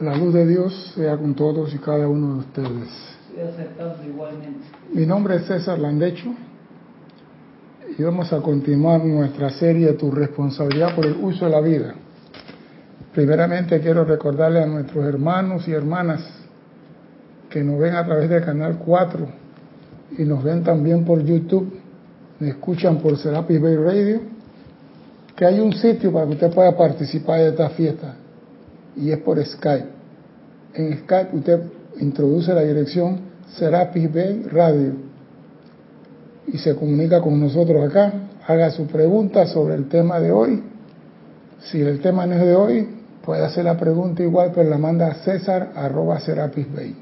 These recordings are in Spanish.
La luz de Dios sea con todos y cada uno de ustedes. igualmente. Mi nombre es César Landecho y vamos a continuar nuestra serie Tu responsabilidad por el uso de la vida. Primeramente quiero recordarle a nuestros hermanos y hermanas que nos ven a través del canal 4 y nos ven también por YouTube, me escuchan por Serapis Bay Radio, que hay un sitio para que usted pueda participar de esta fiesta y es por Skype. En Skype usted introduce la dirección Serapis Bay Radio y se comunica con nosotros acá, haga su pregunta sobre el tema de hoy. Si el tema no es de hoy, puede hacer la pregunta igual, pero la manda a César arroba Serapis Bay.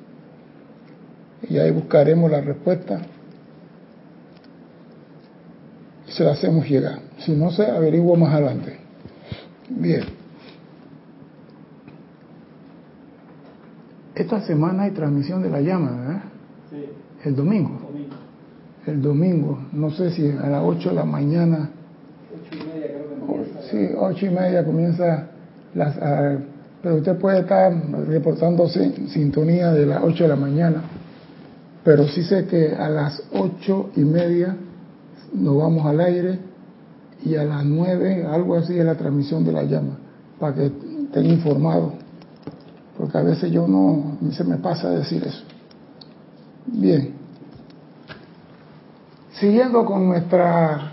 Y ahí buscaremos la respuesta y se la hacemos llegar. Si no se averiguo más adelante. Bien. Esta semana hay transmisión de la llama, ¿verdad? Sí. El domingo. Domingo. El domingo, no sé si a las 8 de la mañana. Ocho y media creo que o- empieza. sí, 8 y media comienza las. pero usted puede estar reportando sin- sintonía de las 8 de la mañana. Pero sí sé que a las 8 y media nos vamos al aire y a las 9, algo así, es la transmisión de la llama, para que estén informados. Porque a veces yo no, se me pasa decir eso. Bien. Siguiendo con nuestra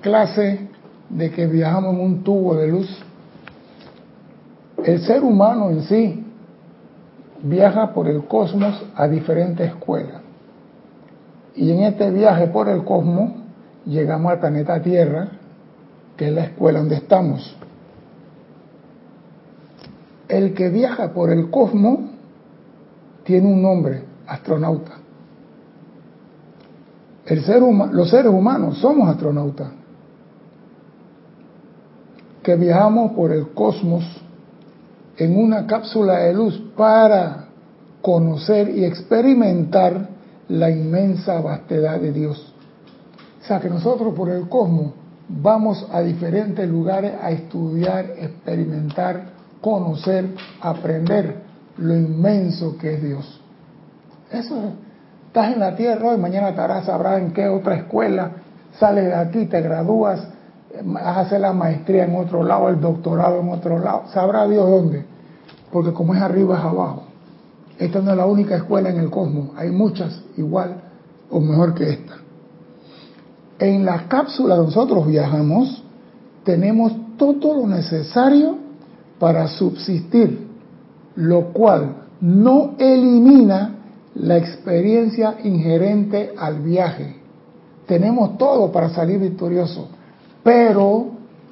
clase de que viajamos en un tubo de luz, el ser humano en sí viaja por el cosmos a diferentes escuelas. Y en este viaje por el cosmos llegamos al planeta Tierra, que es la escuela donde estamos. El que viaja por el cosmos tiene un nombre, astronauta. El ser huma- los seres humanos somos astronautas, que viajamos por el cosmos en una cápsula de luz para conocer y experimentar la inmensa vastedad de Dios. O sea que nosotros por el cosmos vamos a diferentes lugares a estudiar, experimentar, conocer, aprender lo inmenso que es Dios. Eso es. Estás en la tierra hoy, mañana estarás, sabrás en qué otra escuela, sales de aquí, te gradúas, hacer la maestría en otro lado, el doctorado en otro lado, sabrá Dios dónde, porque como es arriba es abajo. Esta no es la única escuela en el cosmos, hay muchas igual o mejor que esta. En la cápsula nosotros viajamos, tenemos todo lo necesario para subsistir, lo cual no elimina la experiencia inherente al viaje. Tenemos todo para salir victorioso, pero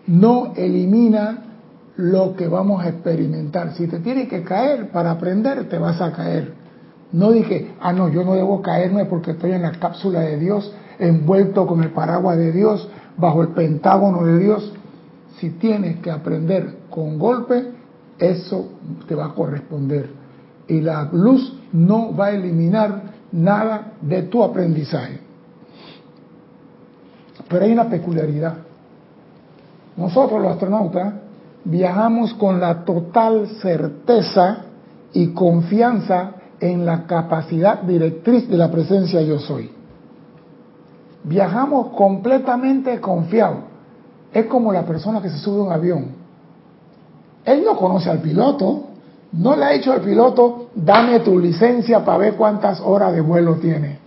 no elimina lo que vamos a experimentar. Si te tienes que caer para aprender, te vas a caer. No dije, ah, no, yo no debo caerme porque estoy en la cápsula de Dios, envuelto con el paraguas de Dios, bajo el pentágono de Dios. Si tienes que aprender con golpe, eso te va a corresponder. Y la luz no va a eliminar nada de tu aprendizaje. Pero hay una peculiaridad. Nosotros los astronautas viajamos con la total certeza y confianza en la capacidad directriz de la presencia yo soy. Viajamos completamente confiados. Es como la persona que se sube a un avión. Él no conoce al piloto, no le ha dicho al piloto, dame tu licencia para ver cuántas horas de vuelo tiene.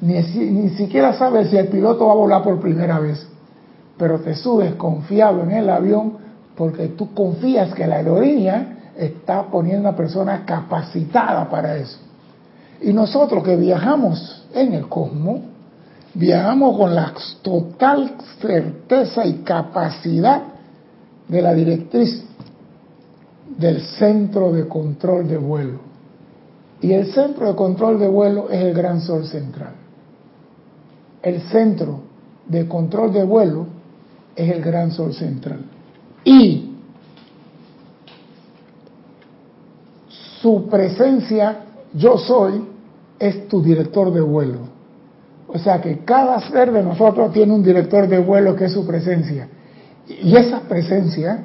Ni, ni siquiera sabe si el piloto va a volar por primera vez. Pero te subes confiado en el avión porque tú confías que la aerolínea está poniendo a una persona capacitada para eso. Y nosotros que viajamos en el cosmos, viajamos con la total certeza y capacidad de la directriz del centro de control de vuelo. Y el centro de control de vuelo es el gran sol central. El centro de control de vuelo es el gran sol central. Y su presencia, yo soy, es tu director de vuelo. O sea que cada ser de nosotros tiene un director de vuelo que es su presencia. Y esa presencia,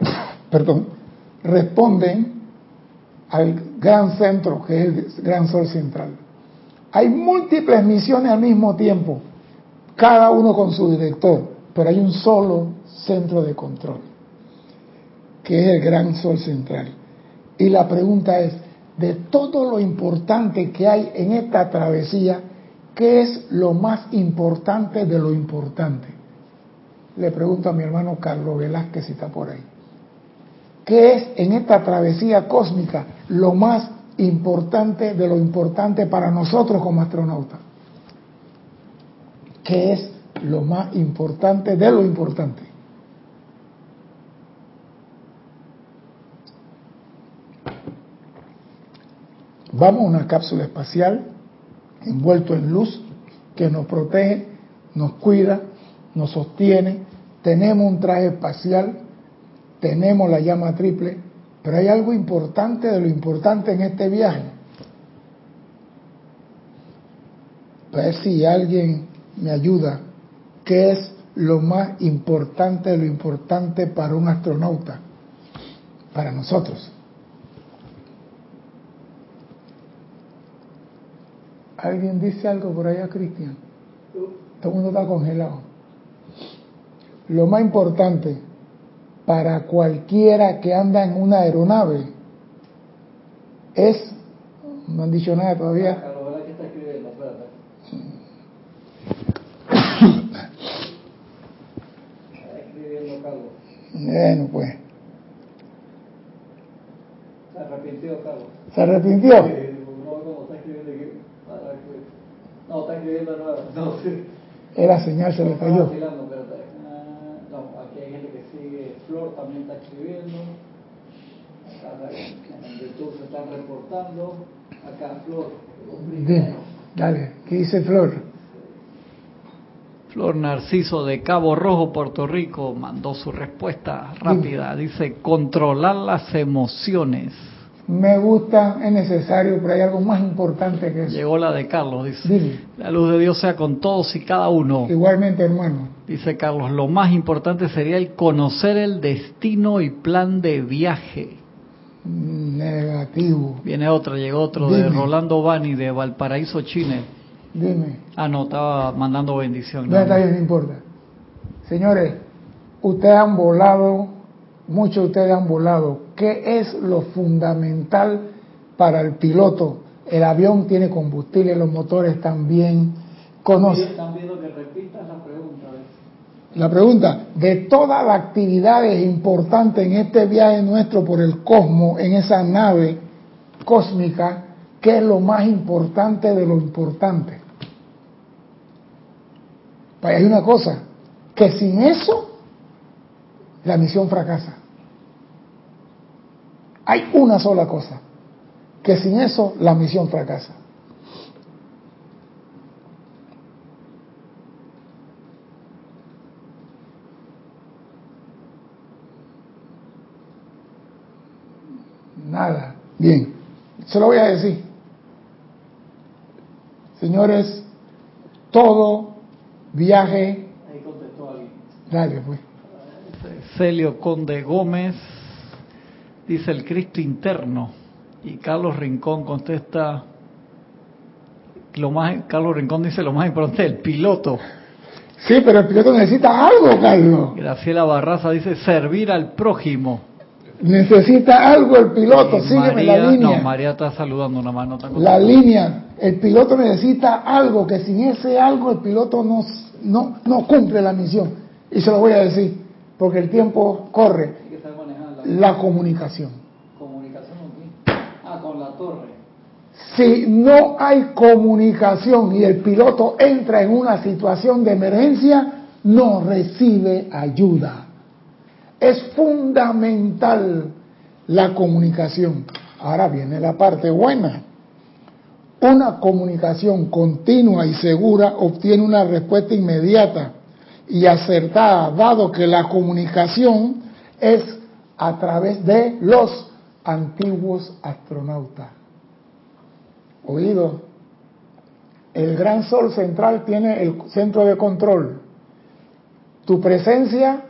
perdón, responden al gran centro, que es el gran sol central. Hay múltiples misiones al mismo tiempo, cada uno con su director, pero hay un solo centro de control, que es el gran sol central. Y la pregunta es, de todo lo importante que hay en esta travesía, ¿qué es lo más importante de lo importante? Le pregunto a mi hermano Carlos Velázquez si está por ahí. ¿Qué es en esta travesía cósmica lo más importante de lo importante para nosotros como astronautas? ¿Qué es lo más importante de lo importante? Vamos a una cápsula espacial envuelto en luz que nos protege, nos cuida, nos sostiene. Tenemos un traje espacial tenemos la llama triple, pero hay algo importante de lo importante en este viaje. Ver si alguien me ayuda. ¿Qué es lo más importante de lo importante para un astronauta? Para nosotros. ¿Alguien dice algo por allá, Cristian? Todo el mundo está congelado. Lo más importante para cualquiera que anda en una aeronave es, no han dicho nada todavía. está escribiendo? Carlos. Bueno, pues. Se arrepintió, Carlos. ¿Se arrepintió? no, como está escribiendo aquí. No, está escribiendo nuevo. No, sí. Era señal, se le cayó. También está escribiendo. Acá YouTube se están reportando. Acá Flor. dale, ¿qué dice Flor? Flor Narciso de Cabo Rojo, Puerto Rico, mandó su respuesta rápida. Dice, controlar las emociones me gusta, es necesario, pero hay algo más importante que eso. Llegó la de Carlos, dice. La luz de Dios sea con todos y cada uno. Igualmente, hermano. Dice Carlos, lo más importante sería el conocer el destino y plan de viaje. Negativo. Viene otra, llegó otro de Rolando Bani de Valparaíso, Chile. Dime. Ah, no, estaba mandando bendición. No, está bien, no importa. Señores, ustedes han volado muchos de ustedes han volado. ¿Qué es lo fundamental para el piloto? El avión tiene combustible, los motores también. Conoce. Están viendo que. La pregunta, de todas las actividades importantes en este viaje nuestro por el cosmos, en esa nave cósmica, ¿qué es lo más importante de lo importante? Pues hay una cosa, que sin eso la misión fracasa. Hay una sola cosa, que sin eso la misión fracasa. Nada. Bien, se lo voy a decir. Señores, todo viaje. Ahí contestó alguien. Dale, pues. Celio Conde Gómez dice el Cristo interno. Y Carlos Rincón contesta, lo más, Carlos Rincón dice lo más importante, el piloto. Sí, pero el piloto necesita algo, Carlos. Graciela Barraza dice servir al prójimo. Necesita algo el piloto, sígueme la línea. No, María está saludando una mano. La línea, el piloto necesita algo, que sin ese algo el piloto no, no, no cumple la misión. Y se lo voy a decir, porque el tiempo corre la comunicación. ¿Comunicación Ah, con la torre. Si no hay comunicación y el piloto entra en una situación de emergencia, no recibe ayuda. Es fundamental la comunicación. Ahora viene la parte buena. Una comunicación continua y segura obtiene una respuesta inmediata y acertada, dado que la comunicación es a través de los antiguos astronautas. Oído, el gran sol central tiene el centro de control. Tu presencia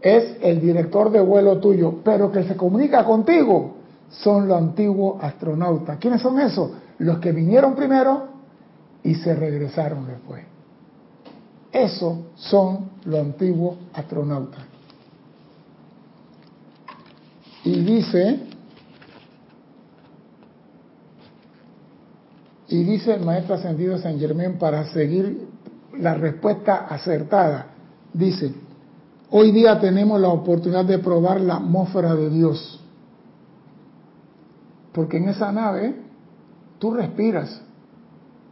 es el director de vuelo tuyo, pero que se comunica contigo son los antiguos astronautas. ¿Quiénes son esos? Los que vinieron primero y se regresaron después. Esos son los antiguos astronautas. Y dice, y dice el maestro ascendido San Germán para seguir la respuesta acertada. Dice, hoy día tenemos la oportunidad de probar la atmósfera de Dios. Porque en esa nave tú respiras.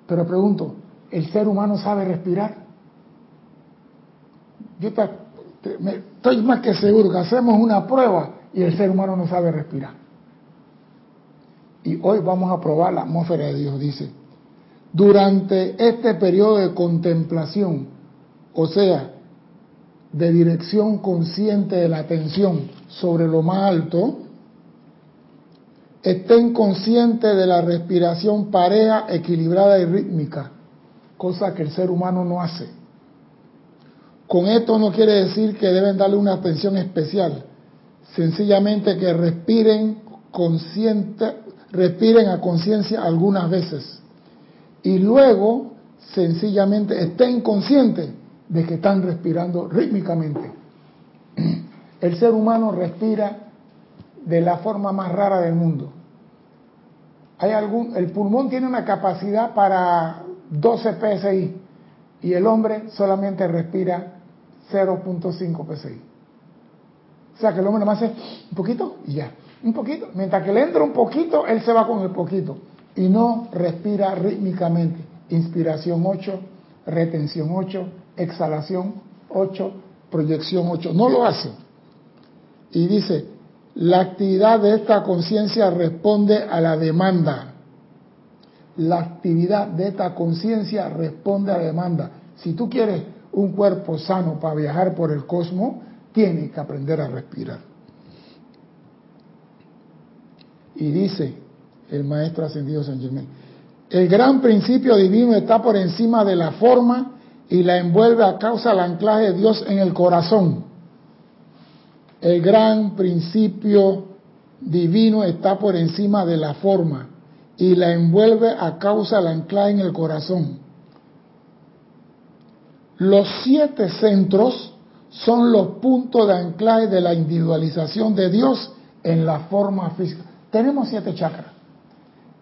Pero pregunto, ¿el ser humano sabe respirar? Yo estoy más que seguro que hacemos una prueba y el ser humano no sabe respirar. Y hoy vamos a probar la atmósfera de Dios, dice. Durante este periodo de contemplación, o sea, de dirección consciente de la atención sobre lo más alto, estén conscientes de la respiración pareja, equilibrada y rítmica, cosa que el ser humano no hace. Con esto no quiere decir que deben darle una atención especial, sencillamente que respiren consciente, respiren a conciencia algunas veces y luego sencillamente estén conscientes de que están respirando rítmicamente. El ser humano respira de la forma más rara del mundo. Hay algún, el pulmón tiene una capacidad para 12 psi y el hombre solamente respira 0.5 psi. O sea que el hombre más hace un poquito y ya, un poquito. Mientras que le entra un poquito, él se va con el poquito y no respira rítmicamente. Inspiración 8, retención 8, exhalación 8, proyección 8. No lo hace. Y dice, la actividad de esta conciencia responde a la demanda. La actividad de esta conciencia responde a la demanda. Si tú quieres un cuerpo sano para viajar por el cosmos, tienes que aprender a respirar. Y dice el maestro ascendido San Germán, el gran principio divino está por encima de la forma y la envuelve a causa del anclaje de Dios en el corazón. El gran principio divino está por encima de la forma y la envuelve a causa del anclaje en el corazón. Los siete centros son los puntos de anclaje de la individualización de Dios en la forma física. Tenemos siete chakras.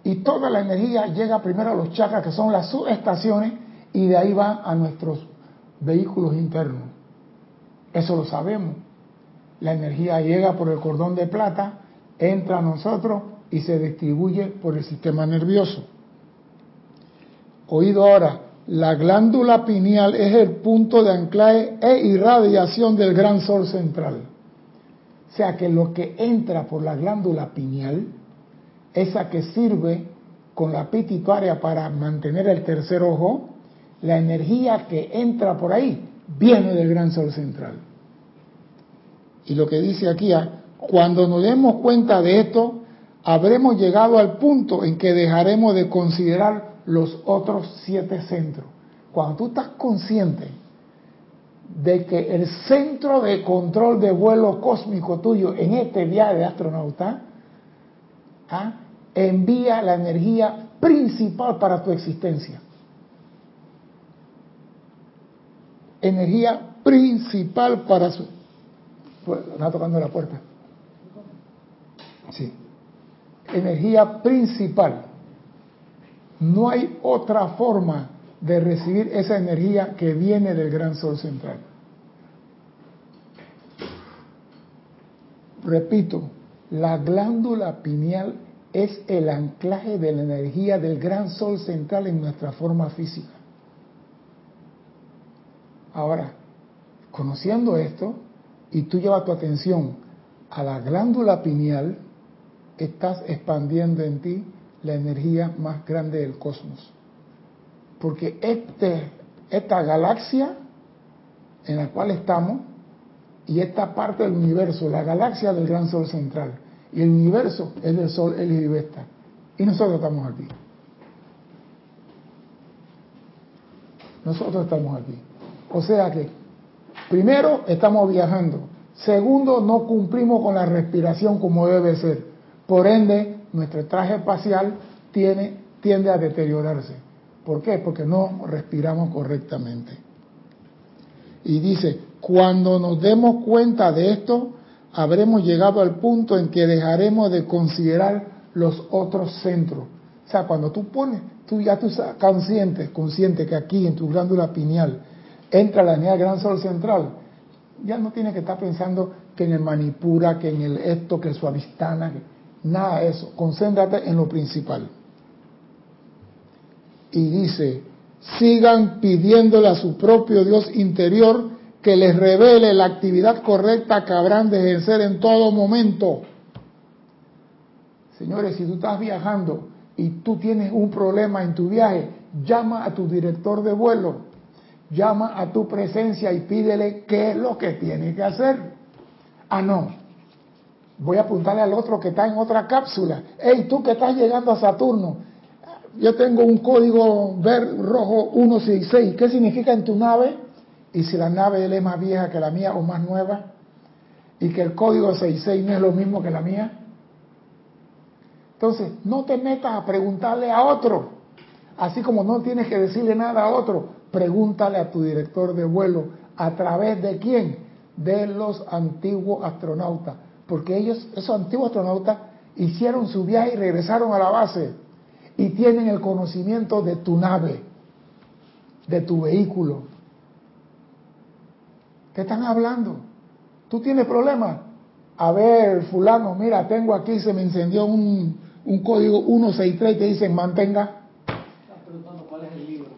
Y toda la energía llega primero a los chakras, que son las subestaciones, y de ahí va a nuestros vehículos internos. Eso lo sabemos. La energía llega por el cordón de plata, entra a nosotros y se distribuye por el sistema nervioso. Oído ahora, la glándula pineal es el punto de anclaje e irradiación del gran sol central. O sea que lo que entra por la glándula pineal, esa que sirve con la pituitaria para mantener el tercer ojo, la energía que entra por ahí viene del gran sol central. Y lo que dice aquí, cuando nos demos cuenta de esto, habremos llegado al punto en que dejaremos de considerar los otros siete centros. Cuando tú estás consciente de que el centro de control de vuelo cósmico tuyo en este viaje de astronauta ¿ah? envía la energía principal para tu existencia. Energía principal para su... Pues, está tocando la puerta. Sí. Energía principal no hay otra forma de recibir esa energía que viene del gran sol central. Repito, la glándula pineal es el anclaje de la energía del gran sol central en nuestra forma física. Ahora, conociendo esto, y tú llevas tu atención a la glándula pineal, estás expandiendo en ti la energía más grande del cosmos. Porque este, esta galaxia en la cual estamos y esta parte del universo, la galaxia del gran sol central, y el universo es del sol el y nosotros estamos aquí. Nosotros estamos aquí. O sea que, primero, estamos viajando. Segundo, no cumplimos con la respiración como debe ser. Por ende, nuestro traje espacial tiene, tiende a deteriorarse. ¿Por qué? Porque no respiramos correctamente. Y dice, cuando nos demos cuenta de esto, habremos llegado al punto en que dejaremos de considerar los otros centros. O sea, cuando tú pones, tú ya tú consciente, consciente que aquí en tu glándula pineal entra la energía gran sol central, ya no tienes que estar pensando que en el manipura, que en el esto, que el suavistana, nada de eso. Concéntrate en lo principal. Y dice, sigan pidiéndole a su propio Dios interior que les revele la actividad correcta que habrán de ejercer en todo momento. Señores, si tú estás viajando y tú tienes un problema en tu viaje, llama a tu director de vuelo, llama a tu presencia y pídele qué es lo que tiene que hacer. Ah, no. Voy a apuntarle al otro que está en otra cápsula. Hey, tú que estás llegando a Saturno, yo tengo un código verde rojo 166. ¿Qué significa en tu nave? Y si la nave es más vieja que la mía o más nueva, y que el código 66 no es lo mismo que la mía. Entonces, no te metas a preguntarle a otro. Así como no tienes que decirle nada a otro, pregúntale a tu director de vuelo a través de quién? De los antiguos astronautas. Porque ellos, esos antiguos astronautas, hicieron su viaje y regresaron a la base y tienen el conocimiento de tu nave, de tu vehículo. ¿Qué están hablando? ¿Tú tienes problemas? A ver, fulano, mira, tengo aquí, se me encendió un, un código 163 y te dicen mantenga. Estás preguntando cuál es el libro.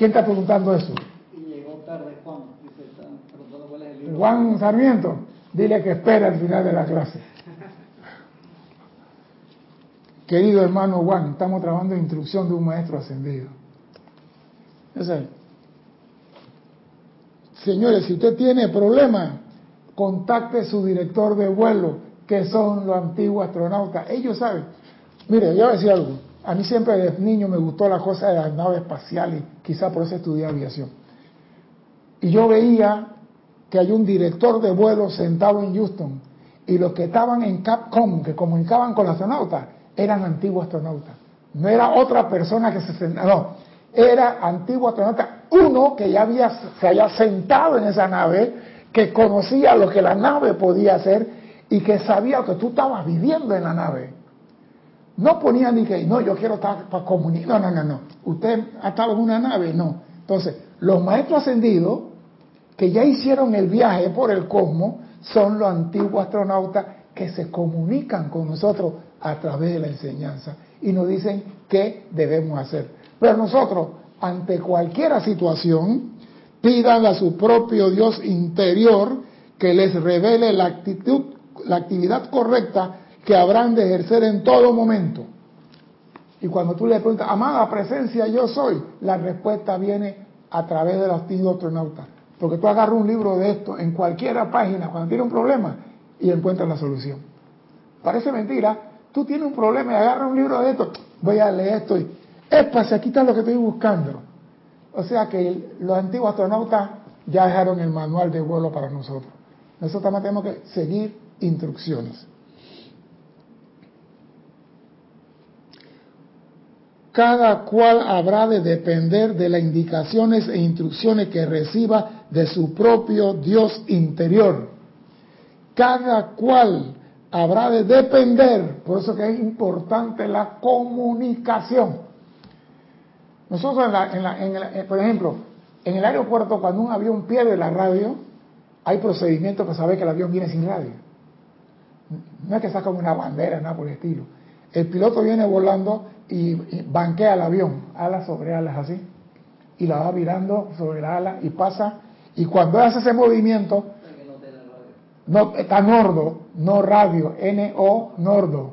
¿Quién está preguntando eso? Y llegó tarde Juan. Dice, están preguntando cuál es el libro. Juan Sarmiento, dile que espera al final de la clase. Querido hermano Juan, estamos trabajando en instrucción de un maestro ascendido. Señores, si usted tiene problemas, contacte su director de vuelo, que son los antiguos astronautas. Ellos saben. Mire, yo voy a decir algo. A mí siempre desde niño me gustó la cosa de las naves espaciales, quizá por eso estudié aviación. Y yo veía que hay un director de vuelo sentado en Houston y los que estaban en Capcom, que comunicaban con los astronautas, eran antiguos astronautas. No era otra persona que se sentaba, no, era antiguo astronauta, uno que ya había, se había sentado en esa nave, que conocía lo que la nave podía hacer y que sabía que tú estabas viviendo en la nave. No ponía ni que, no, yo quiero estar para comunicar, no, no, no, no. Usted ha estado en una nave, no. Entonces, los maestros ascendidos que ya hicieron el viaje por el cosmos son los antiguos astronautas que se comunican con nosotros a través de la enseñanza y nos dicen qué debemos hacer. Pero nosotros, ante cualquier situación, pidan a su propio Dios interior que les revele la actitud, la actividad correcta que habrán de ejercer en todo momento. Y cuando tú le preguntas, amada presencia, yo soy, la respuesta viene a través de los antiguos astronautas. Porque tú agarras un libro de esto en cualquier página cuando tienes un problema y encuentras la solución. Parece mentira, Tú tienes un problema y agarra un libro de esto, voy a leer esto y, si aquí está lo que estoy buscando. O sea que los antiguos astronautas ya dejaron el manual de vuelo para nosotros. Nosotros también tenemos que seguir instrucciones. Cada cual habrá de depender de las indicaciones e instrucciones que reciba de su propio Dios interior. Cada cual habrá de depender, por eso que es importante la comunicación. Nosotros, en la, en la, eh, por ejemplo, en el aeropuerto, cuando un avión pierde la radio, hay procedimientos para saber que el avión viene sin radio. No es que sacan una bandera, nada por el estilo. El piloto viene volando y, banquea el avión, alas sobre alas así, y la va virando sobre la ala y pasa. Y cuando hace ese movimiento, no, está Nordo, no radio, N-O, Nordo,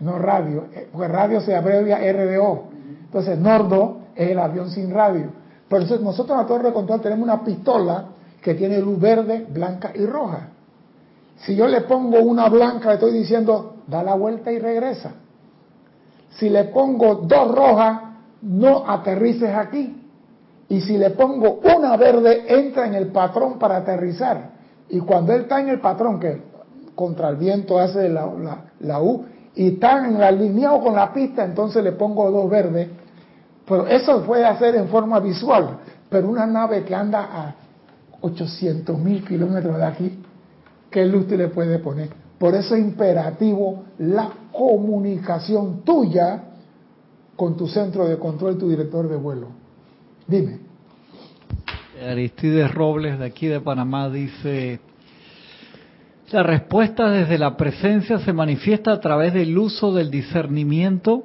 no radio, eh, porque radio se abrevia RDO. Entonces, Nordo es el avión sin radio. Por nosotros en la torre de control tenemos una pistola que tiene luz verde, blanca y roja. Si yo le pongo una blanca, le estoy diciendo, da la vuelta y regresa. Si le pongo dos rojas, no aterrices aquí. Y si le pongo una verde, entra en el patrón para aterrizar. Y cuando él está en el patrón, que contra el viento hace la, la, U, y está en alineado con la pista, entonces le pongo dos verdes. Pero eso puede hacer en forma visual. Pero una nave que anda a 800 mil kilómetros de aquí, ¿qué luz te le puede poner? Por eso es imperativo la comunicación tuya con tu centro de control, tu director de vuelo. Dime. Aristides Robles de aquí de Panamá dice, la respuesta desde la presencia se manifiesta a través del uso del discernimiento.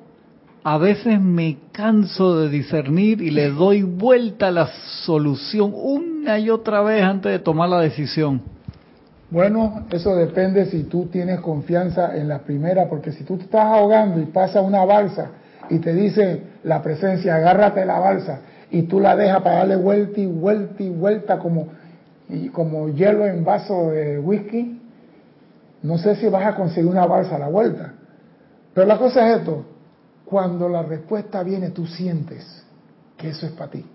A veces me canso de discernir y le doy vuelta a la solución una y otra vez antes de tomar la decisión. Bueno, eso depende si tú tienes confianza en la primera, porque si tú te estás ahogando y pasa una balsa y te dice la presencia, agárrate la balsa y tú la dejas para darle vuelta y vuelta y vuelta como, y como hielo en vaso de whisky, no sé si vas a conseguir una balsa a la vuelta. Pero la cosa es esto, cuando la respuesta viene tú sientes que eso es para ti.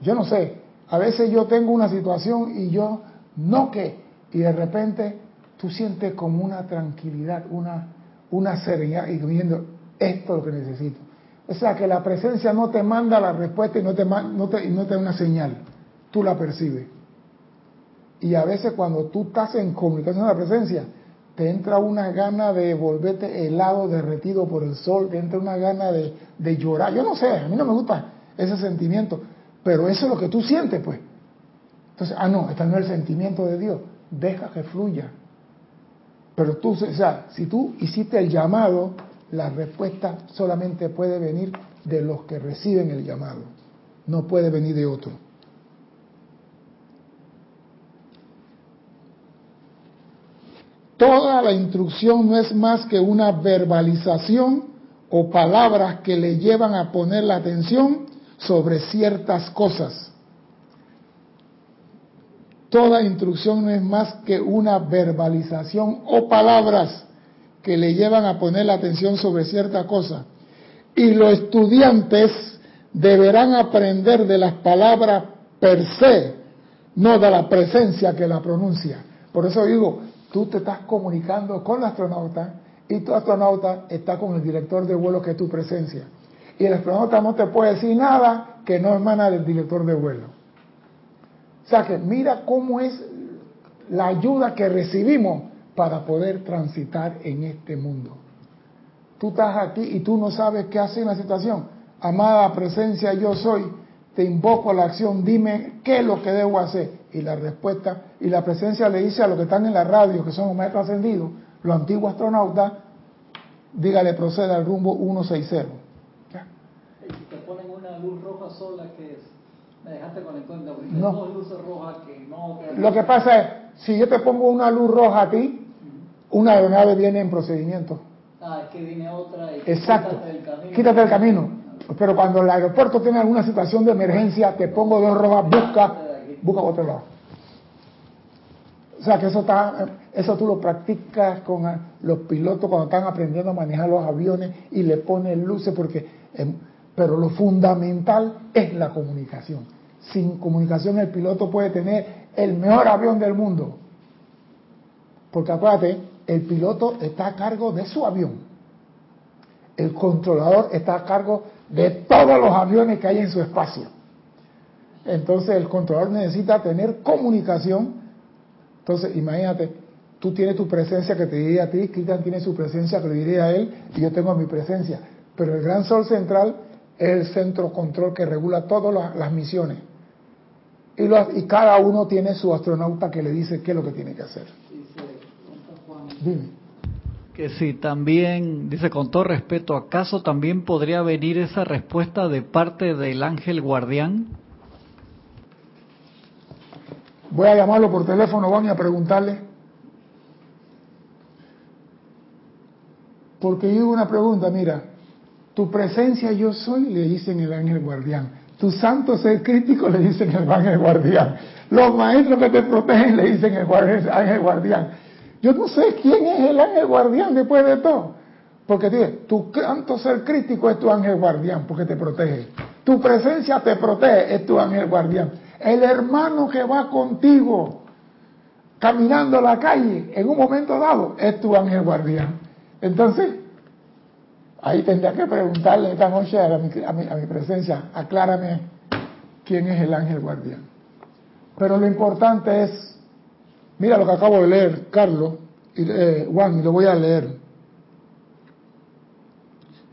Yo no sé, a veces yo tengo una situación y yo no que, y de repente tú sientes como una tranquilidad, una, una serenidad y viendo esto es lo que necesito. O sea que la presencia no te manda la respuesta y no te, no te, no te da una señal, tú la percibes. Y a veces cuando tú estás en comunicación con la presencia, te entra una gana de volverte helado, derretido por el sol, te entra una gana de, de llorar. Yo no sé, a mí no me gusta ese sentimiento, pero eso es lo que tú sientes, pues. Entonces, ah, no, este no es el sentimiento de Dios. Deja que fluya. Pero tú, o sea, si tú hiciste el llamado, la respuesta solamente puede venir de los que reciben el llamado. No puede venir de otro. Toda la instrucción no es más que una verbalización o palabras que le llevan a poner la atención sobre ciertas cosas Toda instrucción no es más que una verbalización o palabras que le llevan a poner la atención sobre cierta cosa. Y los estudiantes deberán aprender de las palabras per se, no de la presencia que la pronuncia. Por eso digo, tú te estás comunicando con el astronauta y tu astronauta está con el director de vuelo que es tu presencia. Y el astronauta no te puede decir nada que no emana del director de vuelo. O sea que mira cómo es la ayuda que recibimos para poder transitar en este mundo. Tú estás aquí y tú no sabes qué hacer en la situación. Amada presencia, yo soy, te invoco a la acción, dime qué es lo que debo hacer. Y la respuesta, y la presencia le dice a los que están en la radio, que son los maestros ascendidos, los antiguos astronautas, dígale, proceda al rumbo 160. ¿Ya? te ponen una luz roja sola que no. Lo que pasa es, si yo te pongo una luz roja a ti, una aeronave viene en procedimiento. Ah, es que viene otra y Exacto. Quítate del camino. Quítate camino. Pero cuando el aeropuerto tiene alguna situación de emergencia, te pongo dos rojas, busca, busca otro lado. O sea que eso está, eso tú lo practicas con los pilotos cuando están aprendiendo a manejar los aviones y le pones luces porque, em, pero lo fundamental es la comunicación sin comunicación el piloto puede tener el mejor avión del mundo. Porque acuérdate, el piloto está a cargo de su avión. El controlador está a cargo de todos los aviones que hay en su espacio. Entonces el controlador necesita tener comunicación. Entonces imagínate, tú tienes tu presencia que te diría a ti, Cristian tiene su presencia que le diría a él, y yo tengo mi presencia. Pero el gran sol central es el centro control que regula todas las misiones y, cada uno tiene su astronauta que le dice qué es lo que tiene que hacer. Dime. Que si también, dice con todo respeto, ¿acaso también podría venir esa respuesta de parte del ángel guardián? Voy a llamarlo por teléfono, van a preguntarle. Porque yo una pregunta, mira, tu presencia yo soy, le dicen el ángel guardián. Tu santo ser crítico le dicen el ángel guardián. Los maestros que te protegen le dicen el ángel guardián. Yo no sé quién es el ángel guardián después de todo. Porque dice, tu santo ser crítico es tu ángel guardián porque te protege. Tu presencia te protege, es tu ángel guardián. El hermano que va contigo caminando la calle en un momento dado es tu ángel guardián. Entonces, ahí tendría que preguntarle esta noche a, mi, presencia, aclárame quién es el ángel guardián. Pero lo importante es, mira lo que acabo de leer, Carlos, y, eh, Juan, y lo voy a leer.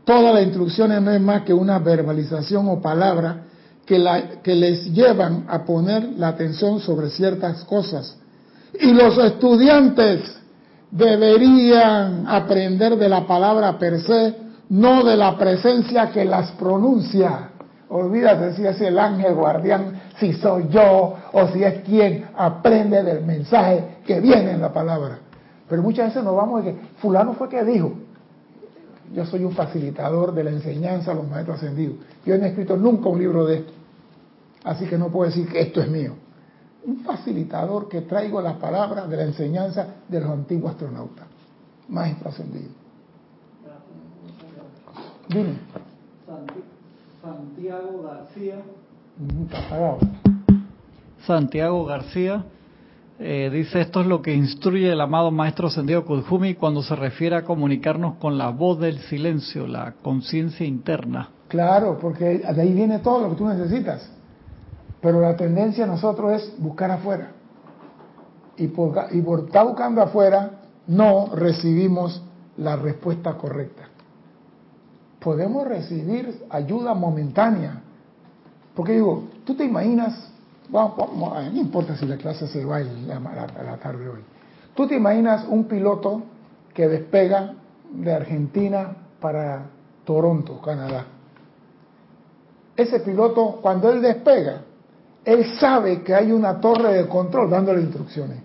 Todas las instrucciones no es más que una verbalización o palabra que, la, que les llevan a poner la atención sobre ciertas cosas. Y los estudiantes deberían aprender de la palabra per se, no de la presencia que las pronuncia. Olvídate si es el ángel guardián, si soy yo o si es quien aprende del mensaje que viene en la palabra. Pero muchas veces nos vamos de que fulano fue que dijo, yo soy un facilitador de la enseñanza a los maestros ascendidos. Yo no he escrito nunca un libro de esto. Así que no puedo decir que esto es mío. Un facilitador que traigo las palabras de la enseñanza de los antiguos astronautas. Maestro ascendido. Dime. Santiago García. Santiago García eh, dice, esto es lo que instruye el amado Maestro Ascendido Kudjumi cuando se refiere a comunicarnos con la voz del silencio, la conciencia interna. Claro, porque de ahí viene todo lo que tú necesitas. Pero la tendencia a nosotros es buscar afuera. Y por, y por estar buscando afuera, no recibimos la respuesta correcta. Podemos recibir ayuda momentánea. Porque digo, tú te imaginas no importa si la clase se va a la, tarde hoy. ¿Tú te imaginas un piloto que despega de Argentina para Toronto, Canadá? Ese piloto, cuando él despega, él sabe que hay una torre de control dándole instrucciones.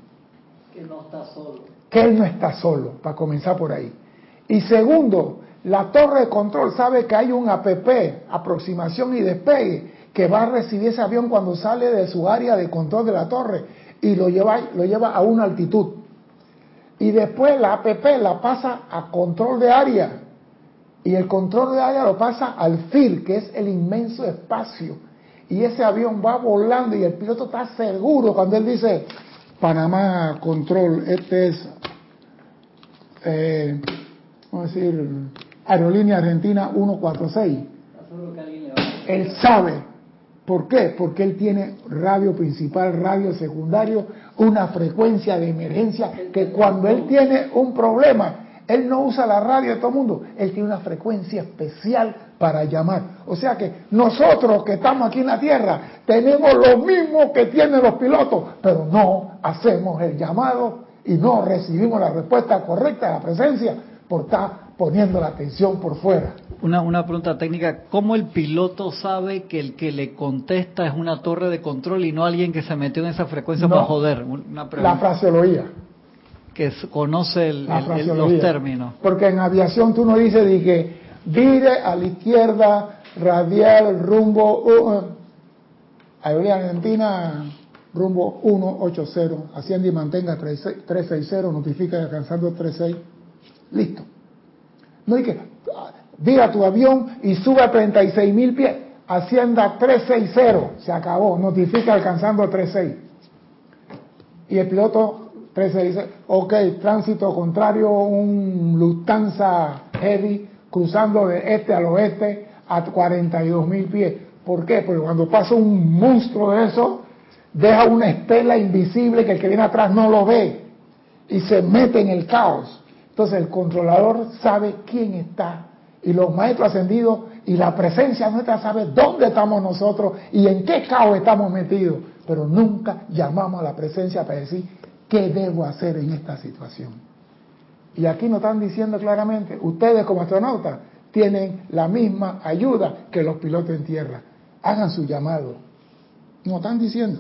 Que no está solo. Que él no está solo, para comenzar por ahí. Y segundo, la torre de control sabe que hay un APP, aproximación y despegue, que va a recibir ese avión cuando sale de su área de control de la torre y lo lleva, lo lleva a una altitud. Y después la APP la pasa a control de área. Y el control de área lo pasa al FIR, que es el inmenso espacio. Y ese avión va volando y el piloto está seguro cuando él dice, Panamá Control, este es, eh, vamos a decir, Aerolínea Argentina 146. Él sabe ¿Por qué? Porque él tiene radio principal, radio secundario, una frecuencia de emergencia que cuando él tiene un problema, él no usa la radio de todo el mundo, él tiene una frecuencia especial para llamar. O sea que nosotros que estamos aquí en la Tierra tenemos lo mismo que tienen los pilotos, pero no hacemos el llamado y no recibimos la respuesta correcta de la presencia por estar poniendo la atención por fuera. Una, una pregunta técnica, ¿cómo el piloto sabe que el que le contesta es una torre de control y no alguien que se metió en esa frecuencia para joder? la fraseología. Que conoce el, los términos. Porque en aviación tú no dices que vire a la izquierda, radial, rumbo, uh, Aerolínea Argentina, rumbo 180, asciende y mantenga 360, notifica alcanzando 36, listo. No hay que, diga tu avión y sube a 36 mil pies. Hacienda 360, se acabó, notifica alcanzando 36. Y el piloto 366, ok, tránsito contrario, un Lufthansa Heavy cruzando de este al oeste a 42 mil pies. ¿Por qué? Porque cuando pasa un monstruo de eso, deja una estela invisible que el que viene atrás no lo ve y se mete en el caos. Entonces el controlador sabe quién está y los maestros ascendidos y la presencia nuestra sabe dónde estamos nosotros y en qué caos estamos metidos, pero nunca llamamos a la presencia para decir qué debo hacer en esta situación. Y aquí nos están diciendo claramente, ustedes como astronautas tienen la misma ayuda que los pilotos en tierra. Hagan su llamado. Nos están diciendo.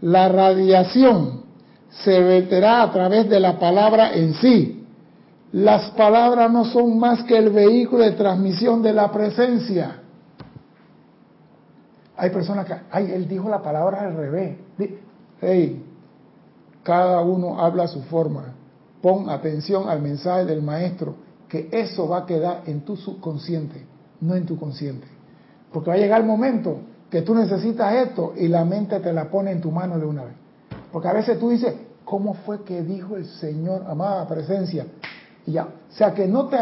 La radiación se verterá a través de la palabra en sí, las palabras no son más que el vehículo de transmisión de la presencia. Hay personas que, ay, él dijo la palabra al revés. Hey, cada uno habla a su forma. Pon atención al mensaje del maestro, que eso va a quedar en tu subconsciente, no en tu consciente. Porque va a llegar el momento que tú necesitas esto y la mente te la pone en tu mano de una vez. Porque a veces tú dices, ¿cómo fue que dijo el Señor, amada presencia? Y ya, o sea que no te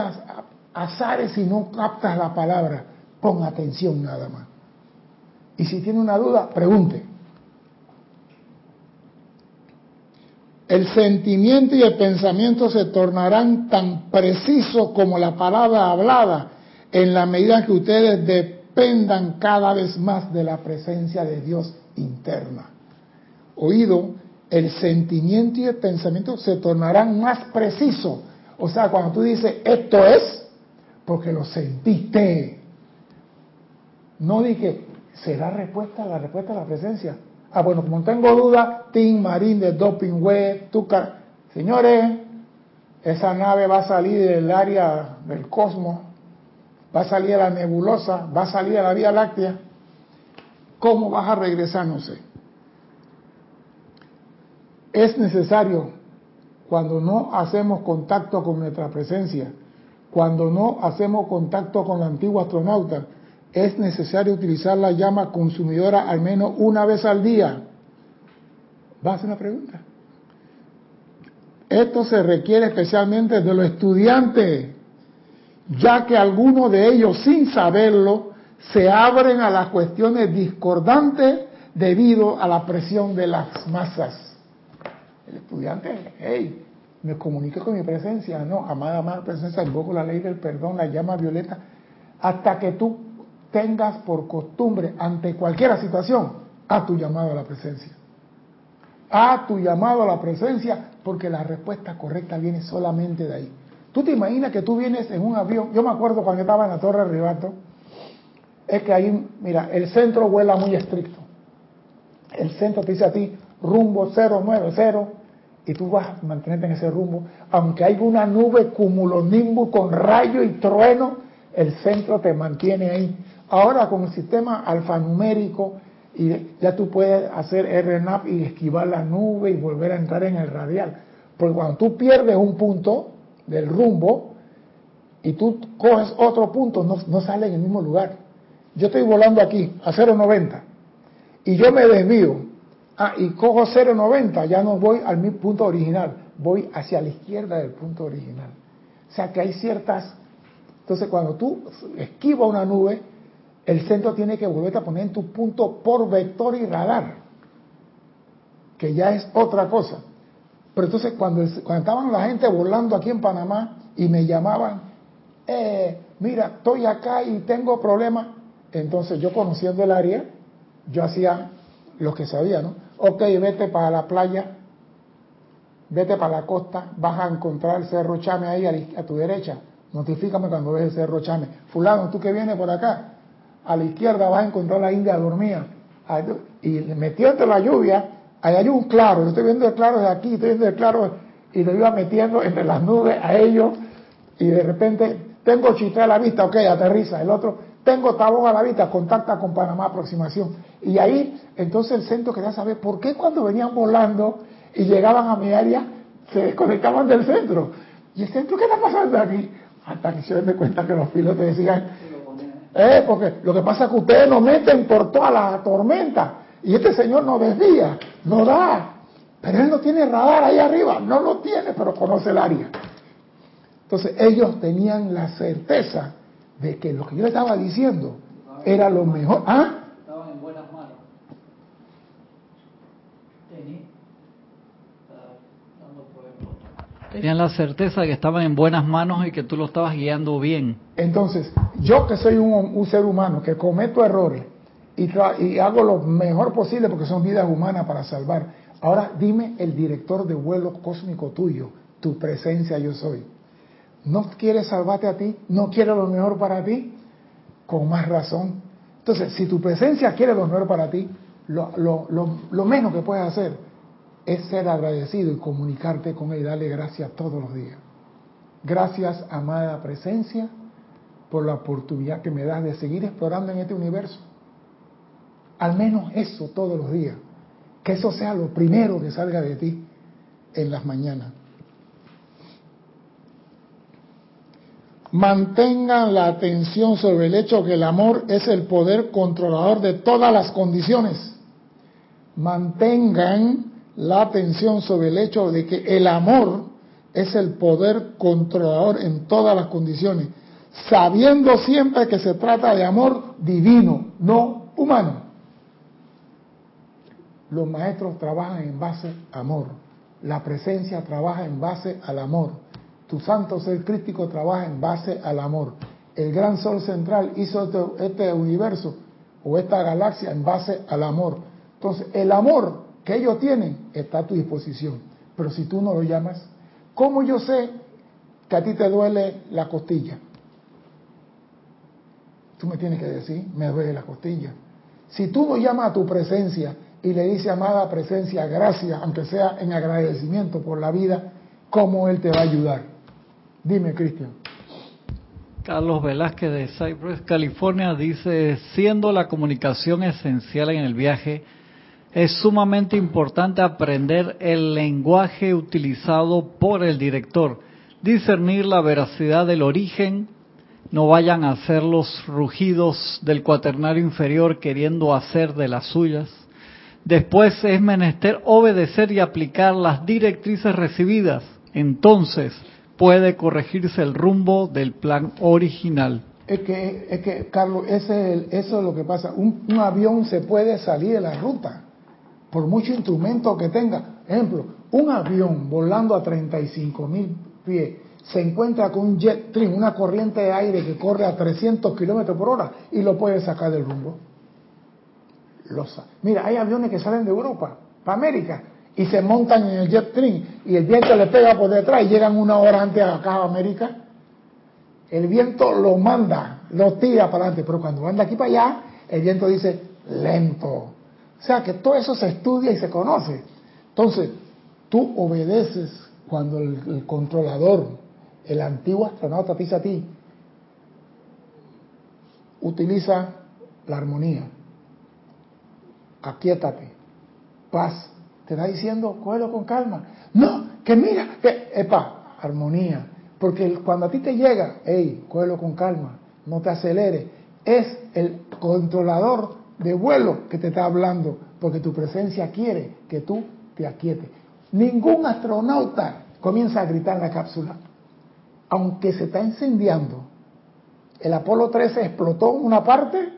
azares si no captas la palabra, pon atención nada más. Y si tiene una duda, pregunte. El sentimiento y el pensamiento se tornarán tan precisos como la palabra hablada en la medida que ustedes dependan cada vez más de la presencia de Dios interna. Oído, el sentimiento y el pensamiento se tornarán más precisos. O sea, cuando tú dices esto es, porque lo sentiste. No dije, ¿será respuesta la respuesta a la presencia? Ah, bueno, como tengo duda, Tim Marín de Doping Web, Tuca. Señores, esa nave va a salir del área del cosmos, va a salir a la nebulosa, va a salir a la Vía Láctea. ¿Cómo vas a regresar? No sé. Es necesario, cuando no hacemos contacto con nuestra presencia, cuando no hacemos contacto con la antigua astronauta, es necesario utilizar la llama consumidora al menos una vez al día. ¿Va a hacer una pregunta? Esto se requiere especialmente de los estudiantes, ya que algunos de ellos, sin saberlo, se abren a las cuestiones discordantes debido a la presión de las masas. El estudiante, hey, me comunique con mi presencia, no, amada, amada presencia, invoco la ley del perdón, la llama violeta, hasta que tú tengas por costumbre ante cualquier situación a tu llamado a la presencia. A tu llamado a la presencia porque la respuesta correcta viene solamente de ahí. Tú te imaginas que tú vienes en un avión, yo me acuerdo cuando estaba en la Torre Ribato, es que ahí, mira, el centro vuela muy estricto. El centro te dice a ti rumbo 090 y tú vas a mantenerte en ese rumbo, aunque hay una nube cumulonimbo con rayo y trueno, el centro te mantiene ahí. Ahora con el sistema alfanumérico y ya tú puedes hacer RNAP y esquivar la nube y volver a entrar en el radial. Porque cuando tú pierdes un punto del rumbo y tú coges otro punto, no, no sale en el mismo lugar. Yo estoy volando aquí a 0.90 y yo me desvío. Ah, y cojo 0.90, ya no voy al mi punto original, voy hacia la izquierda del punto original. O sea que hay ciertas... Entonces cuando tú esquivas una nube, el centro tiene que volverte a poner en tu punto por vector y radar, que ya es otra cosa. Pero entonces cuando, cuando estaban la gente volando aquí en Panamá y me llamaban, eh, mira, estoy acá y tengo problemas, entonces yo conociendo el área, yo hacía lo que sabía, ¿no? Ok, vete para la playa, vete para la costa, vas a encontrar el Cerro Chame ahí a, tu derecha, notifícame cuando ves el Cerro Chame. Fulano, tú que vienes por acá, a la izquierda vas a encontrar la India dormida. Y metió entre la lluvia, ahí hay un claro, yo estoy viendo el claro de aquí, estoy viendo el claro, y lo iba metiendo entre las nubes a ellos, y de repente, tengo chiste a la vista, ok, aterriza. El otro, tengo tabón a la vista, contacta con Panamá aproximación. Y ahí, entonces el centro quería saber por qué cuando venían volando y llegaban a mi área, se desconectaban del centro. ¿Y el centro qué está pasando aquí? Hasta que se den cuenta que los pilotos decían, eh, porque lo que pasa es que ustedes nos meten por toda la tormenta y este señor no desvía, no da. Pero él no tiene radar ahí arriba, no lo tiene, pero conoce el área. Entonces ellos tenían la certeza de que lo que yo le estaba diciendo era lo mejor. ¿Ah? Estaban en buenas manos. Tenían la certeza de que estaban en buenas manos y que tú lo estabas guiando bien. Entonces, yo que soy un, ser humano, que cometo errores y, y hago lo mejor posible porque son vidas humanas para salvar. Ahora dime el director de vuelo cósmico tuyo, tu presencia yo soy. ¿No quiere salvarte a ti? ¿No quiere lo mejor para ti? Con más razón. Entonces, si tu presencia quiere lo mejor para ti, lo, menos que puedes hacer es ser agradecido y comunicarte con Él y darle gracias todos los días. Gracias, amada presencia, por la oportunidad que me das de seguir explorando en este universo. Al menos eso todos los días. Que eso sea lo primero que salga de ti en las mañanas. Mantengan la atención sobre el hecho que el amor es el poder controlador de todas las condiciones. Mantengan la atención sobre el hecho de que el amor es el poder controlador en todas las condiciones, sabiendo siempre que se trata de amor divino, no humano. Los maestros trabajan en base a amor, la presencia trabaja en base al amor, tu santo ser crítico trabaja en base al amor. El gran sol central hizo este, este universo o esta galaxia en base al amor. Entonces, el amor que ellos tienen está a tu disposición. Pero si tú no lo llamas, ¿cómo yo sé que a ti te duele la costilla? Tú me tienes que decir, me duele la costilla. Si tú no llamas a tu presencia y le dices, amada presencia, gracias, aunque sea en agradecimiento por la vida, ¿cómo Él te va a ayudar? Dime, Cristian. Carlos Velázquez de Cypress, California, dice, siendo la comunicación esencial en el viaje, es sumamente importante aprender el lenguaje utilizado por el director, discernir la veracidad del origen, no vayan a hacer los rugidos del cuaternario inferior queriendo hacer de las suyas. Después es menester obedecer y aplicar las directrices recibidas. Entonces puede corregirse el rumbo del plan original. Es que, es que Carlos, ese eso es lo que pasa. un avión se puede salir de la ruta por mucho instrumento que tenga. Ejemplo, un avión volando a 35 mil pies se encuentra con un jet stream, una corriente de aire que corre a 300 kilómetros por hora y lo puede sacar del rumbo. Mira, hay aviones que salen de Europa para América y se montan en el jet stream y el viento le pega por detrás y llegan una hora antes acá a América. El viento lo manda, lo tira para adelante, pero cuando anda aquí para allá, el viento dice lento, o sea que todo eso se estudia y se conoce. Entonces, tú obedeces cuando el, controlador, el antiguo astronauta dice a ti, utiliza la armonía, aquíétate, paz. Te está diciendo, cógelo con calma. No, que mira, que, epa, armonía. Porque cuando a ti te llega, hey, cógelo con calma, no te acelere. Es el controlador de vuelo que te está hablando, porque tu presencia quiere que tú te aquietes. Ningún astronauta comienza a gritar en la cápsula, aunque se está incendiando. El Apolo 13 explotó una parte,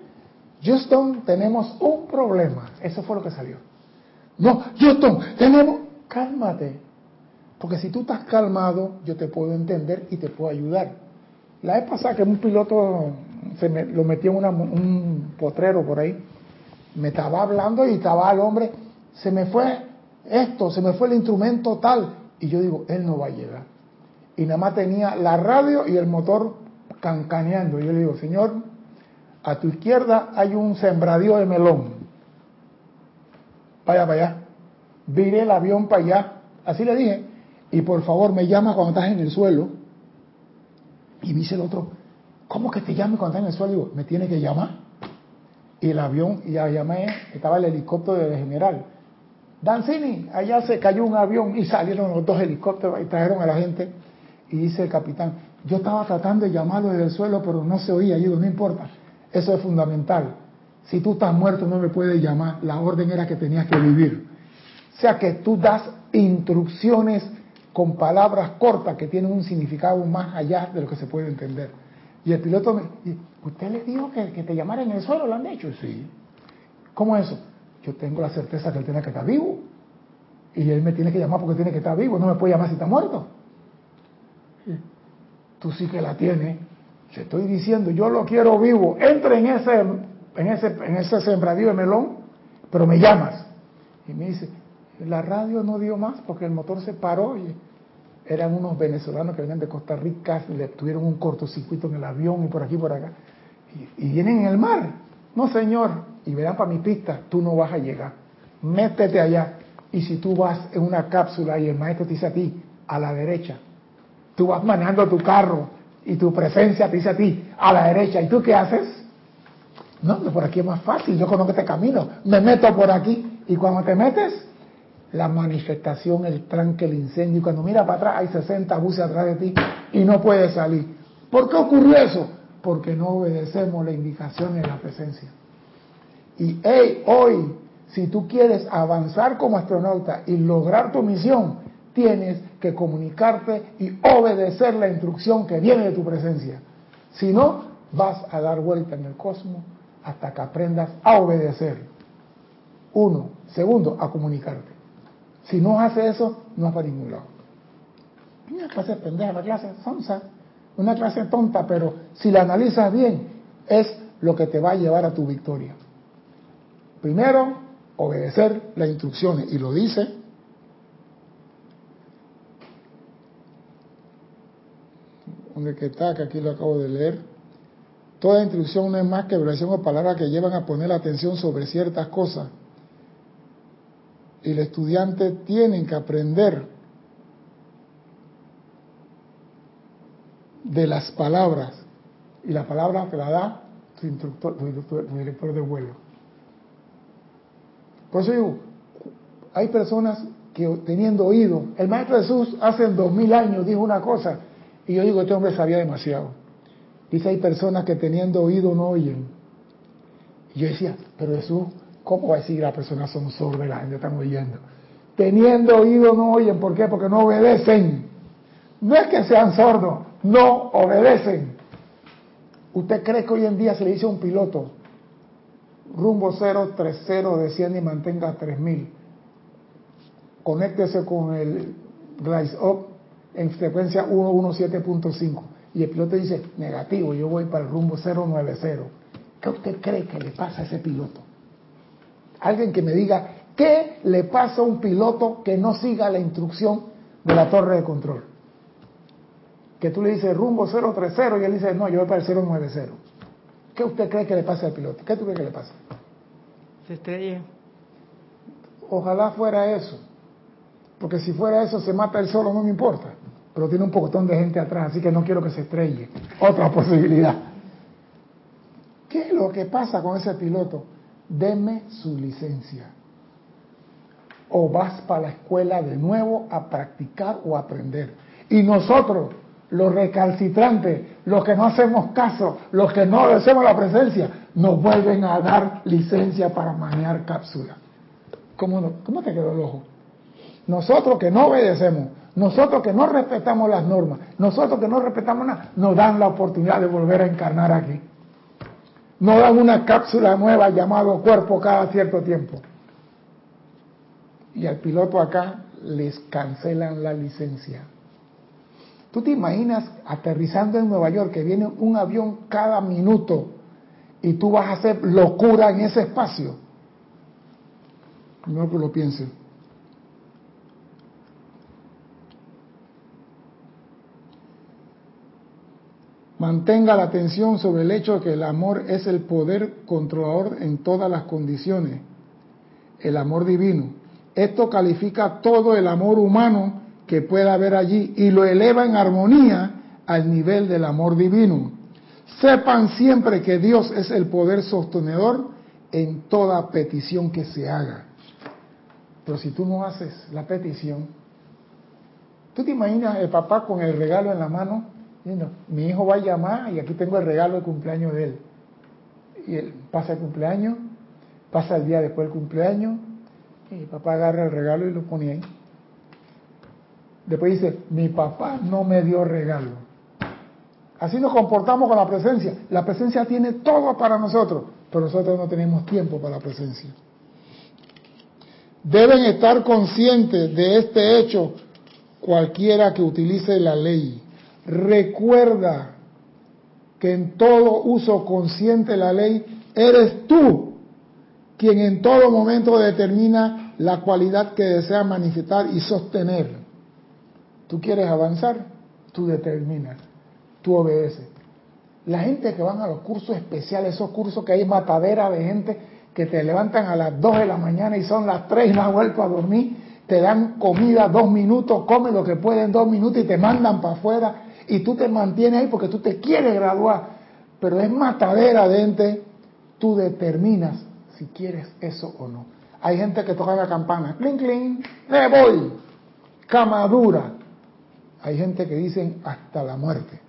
Houston, tenemos un problema. Eso fue lo que salió. No, Houston, tenemos, cálmate. Porque si tú estás calmado, yo te puedo entender y te puedo ayudar. La vez pasada que un piloto se me, lo metió en un potrero por ahí, me estaba hablando y estaba el hombre, se me fue esto, se me fue el instrumento tal, y yo digo, él no va a llegar. Y nada más tenía la radio y el motor cancaneando. Y yo le digo, Señor, a tu izquierda hay un sembradío de melón. Vaya para allá. Viré el avión para allá. Así le dije. Y por favor, me llama cuando estás en el suelo. Y dice el otro, ¿Cómo que te llame cuando estás en el suelo? Digo, me tiene que llamar. Y el avión, y llamé, estaba el helicóptero del general. Dancini, allá se cayó un avión y salieron los dos helicópteros y trajeron a la gente. Y dice el capitán, yo estaba tratando de llamarlo desde el suelo, pero no se oía. Yo digo, no importa, eso es fundamental. Si tú estás muerto no me puedes llamar. La orden era que tenías que vivir. O sea que tú das instrucciones con palabras cortas que tienen un significado más allá de lo que se puede entender. Y el piloto me ¿usted le dijo que, te llamara en el suelo? ¿Lo han dicho? Sí. ¿Cómo es eso? Yo tengo la certeza que él tiene que estar vivo. Y él me tiene que llamar porque tiene que estar vivo. No me puede llamar si está muerto. Tú sí que la tienes. Te estoy diciendo, yo lo quiero vivo. Entre en ese, en ese, en ese sembradío de melón, pero me llamas. Y me dice, la radio no dio más porque el motor se paró y eran unos venezolanos que venían de Costa Rica, le tuvieron un cortocircuito en el avión y por aquí por acá. Y, vienen en el mar. No, señor. Y verán para mi pista, tú no vas a llegar. Métete allá. Y si tú vas en una cápsula y el maestro te dice a ti, a la derecha, tú vas manejando tu carro y tu presencia te dice a ti, a la derecha. ¿Y tú qué haces? No, por aquí es más fácil, yo conozco este camino, me meto por aquí. Y cuando te metes, la manifestación, el tranque, el incendio, y cuando mira para atrás hay 60 buses atrás de ti y no puedes salir. ¿Por qué ocurrió eso? Porque no obedecemos la indicación de la presencia. Y hey, hoy, si tú quieres avanzar como astronauta y lograr tu misión, tienes que comunicarte y obedecer la instrucción que viene de tu presencia. Si no, vas a dar vuelta en el cosmos hasta que aprendas a obedecer. Uno. Segundo, a comunicarte. Si no haces eso, no vas para ningún lado. Una clase pendeja, una clase sonsa, una clase tonta, pero si la analizas bien, es lo que te va a llevar a tu victoria. Primero, obedecer las instrucciones, y lo dice. Donde está, que aquí lo acabo de leer. Toda instrucción no es más que oración o palabras que llevan a poner atención sobre ciertas cosas. Y el estudiante tiene que aprender de las palabras. Y la palabra te la da tu instructor, tu director de vuelo. Por eso digo, hay personas que teniendo oído, el Maestro Jesús hace dos mil años dijo una cosa, y yo digo, este hombre sabía demasiado. Dice, hay personas que teniendo oído no oyen. Y yo decía, pero Jesús, ¿cómo va a decir las personas son sordas, la gente está oyendo? Teniendo oído no oyen, ¿por qué? Porque no obedecen. No es que sean sordos, no obedecen. ¿Usted cree que hoy en día se le dice a un piloto, rumbo 030, desciende y mantenga 3000? Conéctese con el Rise Up en frecuencia 117.5 y el piloto dice, negativo, yo voy para el rumbo 090. ¿Qué usted cree que le pasa a ese piloto? Alguien que me diga, ¿qué le pasa a un piloto que no siga la instrucción de la torre de control? Que tú le dices rumbo 030 y él dice, no, yo voy para el 090. ¿Qué usted cree que le pasa al piloto? ¿Qué tú crees que le pasa? Se estrella. Ojalá fuera eso. Porque si fuera eso, se mata él solo, no me importa pero tiene un pocotón de gente atrás, así que no quiero que se estrelle. Otra posibilidad. ¿Qué es lo que pasa con ese piloto? Deme su licencia. O vas para la escuela de nuevo a practicar o aprender. Y nosotros, los recalcitrantes, los que no hacemos caso, los que no obedecemos la presencia, nos vuelven a dar licencia para manejar cápsula. ¿Cómo, ¿Cómo te quedó el ojo? Nosotros que no obedecemos, nosotros que no respetamos las normas, nosotros que no respetamos nada, nos dan la oportunidad de volver a encarnar aquí. Nos dan una cápsula nueva llamado cuerpo cada cierto tiempo. Y al piloto acá les cancelan la licencia. ¿Tú te imaginas aterrizando en Nueva York que viene un avión cada minuto y tú vas a hacer locura en ese espacio? No que lo piensen. Mantenga la atención sobre el hecho de que el amor es el poder controlador en todas las condiciones, el amor divino. Esto califica todo el amor humano que pueda haber allí y lo eleva en armonía al nivel del amor divino. Sepan siempre que Dios es el poder sostenedor en toda petición que se haga. Pero si tú no haces la petición, ¿tú te imaginas el papá con el regalo en la mano mi hijo va a llamar y aquí tengo el regalo de cumpleaños de él. Y él pasa el cumpleaños, pasa el día después del cumpleaños, y papá agarra el regalo y lo pone ahí. Después dice, mi papá no me dio regalo. Así nos comportamos con la presencia. La presencia tiene todo para nosotros, pero nosotros no tenemos tiempo para la presencia. Deben estar conscientes de este hecho cualquiera que utilice la ley. Recuerda que en todo uso consciente de la ley eres tú quien en todo momento determina la cualidad que desea manifestar y sostener. Tú quieres avanzar, tú determinas, tú obedeces. La gente que van a los cursos especiales, esos cursos que hay matadera de gente que te levantan a las 2 de la mañana y son las 3 y no vuelto a dormir, te dan comida dos minutos, come lo que pueden dos minutos y te mandan para afuera y tú te mantienes ahí porque tú te quieres graduar, pero es matadera de ente, tú determinas si quieres eso o no. Hay gente que toca la campana, clink, clink, me voy, cama dura. Hay gente que dicen hasta la muerte.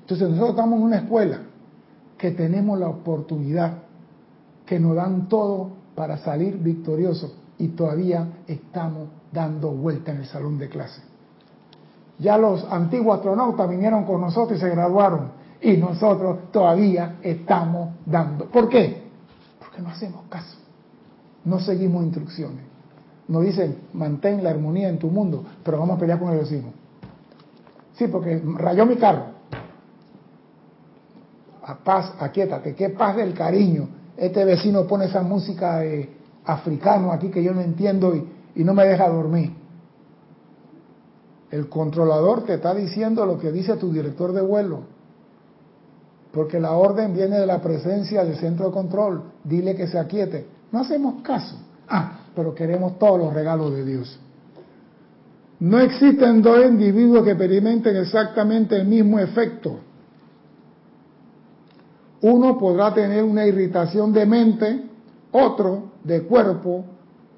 Entonces nosotros estamos en una escuela que tenemos la oportunidad, que nos dan todo para salir victoriosos y todavía estamos dando vuelta en el salón de clase. Ya los antiguos astronautas vinieron con nosotros y se graduaron y nosotros todavía estamos dando. ¿Por qué? Porque no hacemos caso, no seguimos instrucciones. Nos dicen, mantén la armonía en tu mundo, pero vamos a pelear con el vecino. Sí, porque rayó mi carro. A paz, aquíétate, qué paz del cariño. Este vecino pone esa música de africano aquí que yo no entiendo y no me deja dormir. El controlador te está diciendo lo que dice tu director de vuelo. Porque la orden viene de la presencia del centro de control. Dile que se aquiete. No hacemos caso. Ah, pero queremos todos los regalos de Dios. No existen dos individuos que experimenten exactamente el mismo efecto. Uno podrá tener una irritación de mente, otro de cuerpo,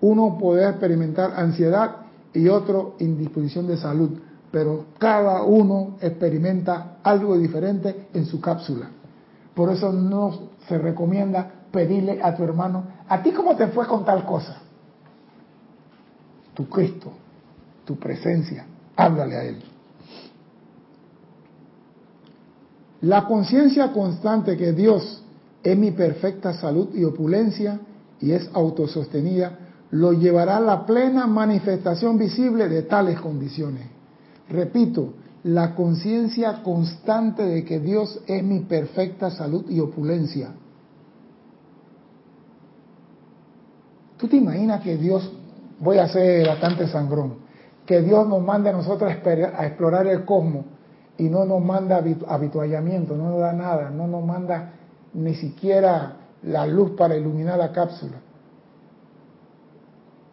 uno podrá experimentar ansiedad y otro indisposición de salud, pero cada uno experimenta algo diferente en su cápsula. Por eso no se recomienda pedirle a tu hermano, ¿a ti cómo te fue con tal cosa? Tu Cristo, tu presencia, háblale a Él. La conciencia constante que Dios es mi perfecta salud y opulencia y es autosostenida, lo llevará a la plena manifestación visible de tales condiciones. Repito, la conciencia constante de que Dios es mi perfecta salud y opulencia. ¿Tú te imaginas que Dios, voy a ser bastante sangrón, que Dios nos mande a nosotros a explorar el cosmos y no nos manda habituallamiento, no nos da nada, no nos manda ni siquiera la luz para iluminar la cápsula?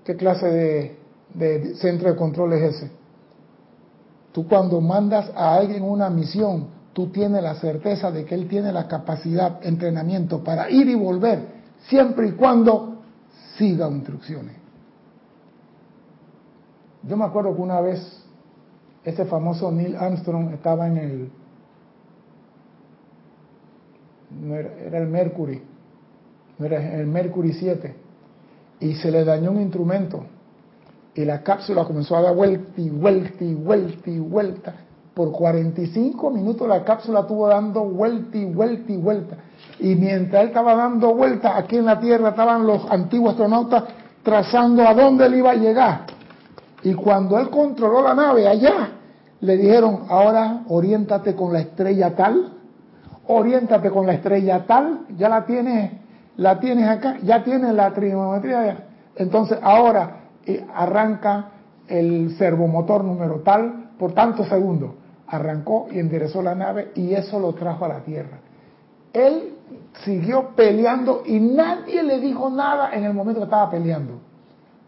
¿Qué clase de, centro de control es ese? Tú cuando mandas a alguien una misión, tú tienes la certeza de que él tiene la capacidad, entrenamiento para ir y volver, siempre y cuando siga instrucciones. Yo me acuerdo que una vez ese famoso Neil Armstrong estaba en el era el Mercury, no era el Mercury 7 y se le dañó un instrumento y la cápsula comenzó a dar vuelta y vuelta y vuelta y vuelta. Por 45 minutos la cápsula estuvo dando vuelta y vuelta y vuelta. Y mientras él estaba dando vuelta, aquí en la Tierra estaban los antiguos astronautas trazando a dónde él iba a llegar. Y cuando él controló la nave allá, le dijeron, ahora oriéntate con la estrella tal, oriéntate con la estrella tal, ya la tienes la tienes acá, ya tienes la trigonometría. Entonces ahora eh, arranca el servomotor número tal por tantos segundos. Arrancó y enderezó la nave y eso lo trajo a la Tierra. Él siguió peleando y nadie le dijo nada en el momento que estaba peleando.